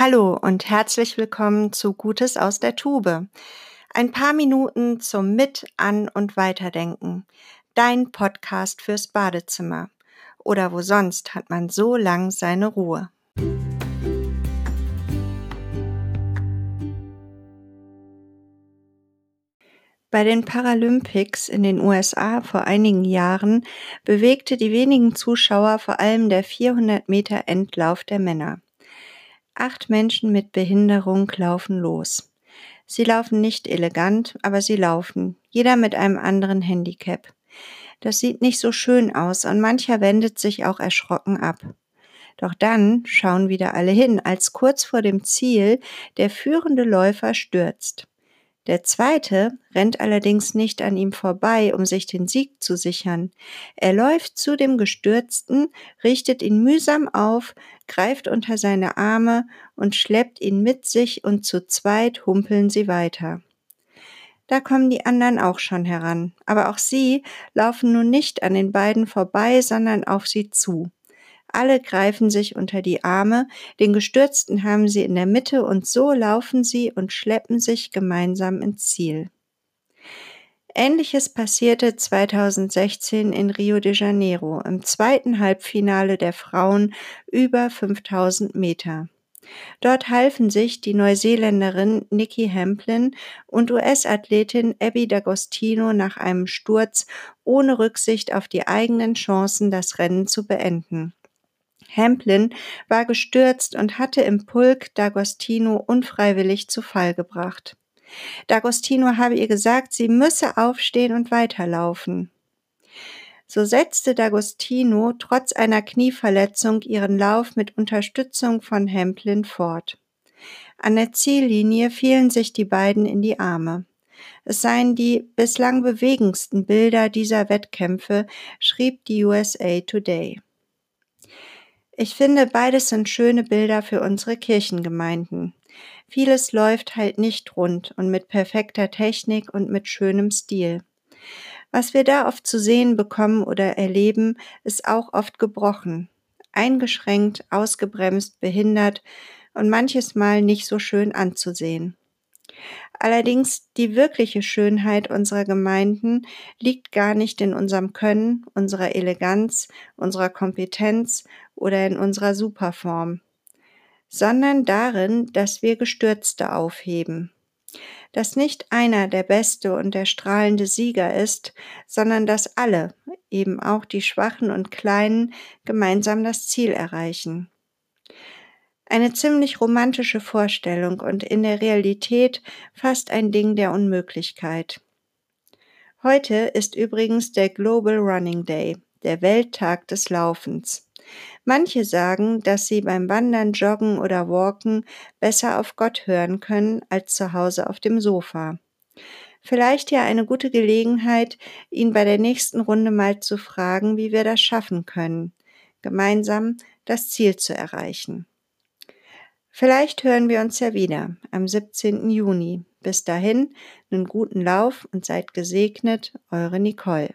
Hallo und herzlich willkommen zu Gutes aus der Tube. Ein paar Minuten zum Mit-, An- und Weiterdenken. Dein Podcast fürs Badezimmer. Oder wo sonst hat man so lang seine Ruhe. Bei den Paralympics in den USA vor einigen Jahren bewegte die wenigen Zuschauer vor allem der 400 Meter Endlauf der Männer. Acht Menschen mit Behinderung laufen los. Sie laufen nicht elegant, aber sie laufen, jeder mit einem anderen Handicap. Das sieht nicht so schön aus und mancher wendet sich auch erschrocken ab. Doch dann schauen wieder alle hin, als kurz vor dem Ziel der führende Läufer stürzt. Der zweite rennt allerdings nicht an ihm vorbei, um sich den Sieg zu sichern. Er läuft zu dem Gestürzten, richtet ihn mühsam auf, greift unter seine Arme und schleppt ihn mit sich und zu zweit humpeln sie weiter. Da kommen die anderen auch schon heran, aber auch sie laufen nun nicht an den beiden vorbei, sondern auf sie zu. Alle greifen sich unter die Arme, den Gestürzten haben sie in der Mitte und so laufen sie und schleppen sich gemeinsam ins Ziel. Ähnliches passierte 2016 in Rio de Janeiro im zweiten Halbfinale der Frauen über 5000 Meter. Dort halfen sich die Neuseeländerin Nikki Hamplin und US-Athletin Abby D'Agostino nach einem Sturz ohne Rücksicht auf die eigenen Chancen, das Rennen zu beenden. Hamplin war gestürzt und hatte im Pulk D'Agostino unfreiwillig zu Fall gebracht. D'Agostino habe ihr gesagt, sie müsse aufstehen und weiterlaufen. So setzte D'Agostino trotz einer Knieverletzung ihren Lauf mit Unterstützung von Hamplin fort. An der Ziellinie fielen sich die beiden in die Arme. Es seien die bislang bewegendsten Bilder dieser Wettkämpfe, schrieb die USA Today. Ich finde, beides sind schöne Bilder für unsere Kirchengemeinden. Vieles läuft halt nicht rund und mit perfekter Technik und mit schönem Stil. Was wir da oft zu sehen bekommen oder erleben, ist auch oft gebrochen, eingeschränkt, ausgebremst, behindert und manches Mal nicht so schön anzusehen. Allerdings die wirkliche Schönheit unserer Gemeinden liegt gar nicht in unserem Können, unserer Eleganz, unserer Kompetenz oder in unserer Superform, sondern darin, dass wir Gestürzte aufheben. Dass nicht einer der beste und der strahlende Sieger ist, sondern dass alle, eben auch die Schwachen und Kleinen, gemeinsam das Ziel erreichen. Eine ziemlich romantische Vorstellung und in der Realität fast ein Ding der Unmöglichkeit. Heute ist übrigens der Global Running Day, der Welttag des Laufens. Manche sagen, dass sie beim Wandern, Joggen oder Walken besser auf Gott hören können als zu Hause auf dem Sofa. Vielleicht ja eine gute Gelegenheit, ihn bei der nächsten Runde mal zu fragen, wie wir das schaffen können, gemeinsam das Ziel zu erreichen. Vielleicht hören wir uns ja wieder am 17. Juni. Bis dahin, einen guten Lauf und seid gesegnet, eure Nicole.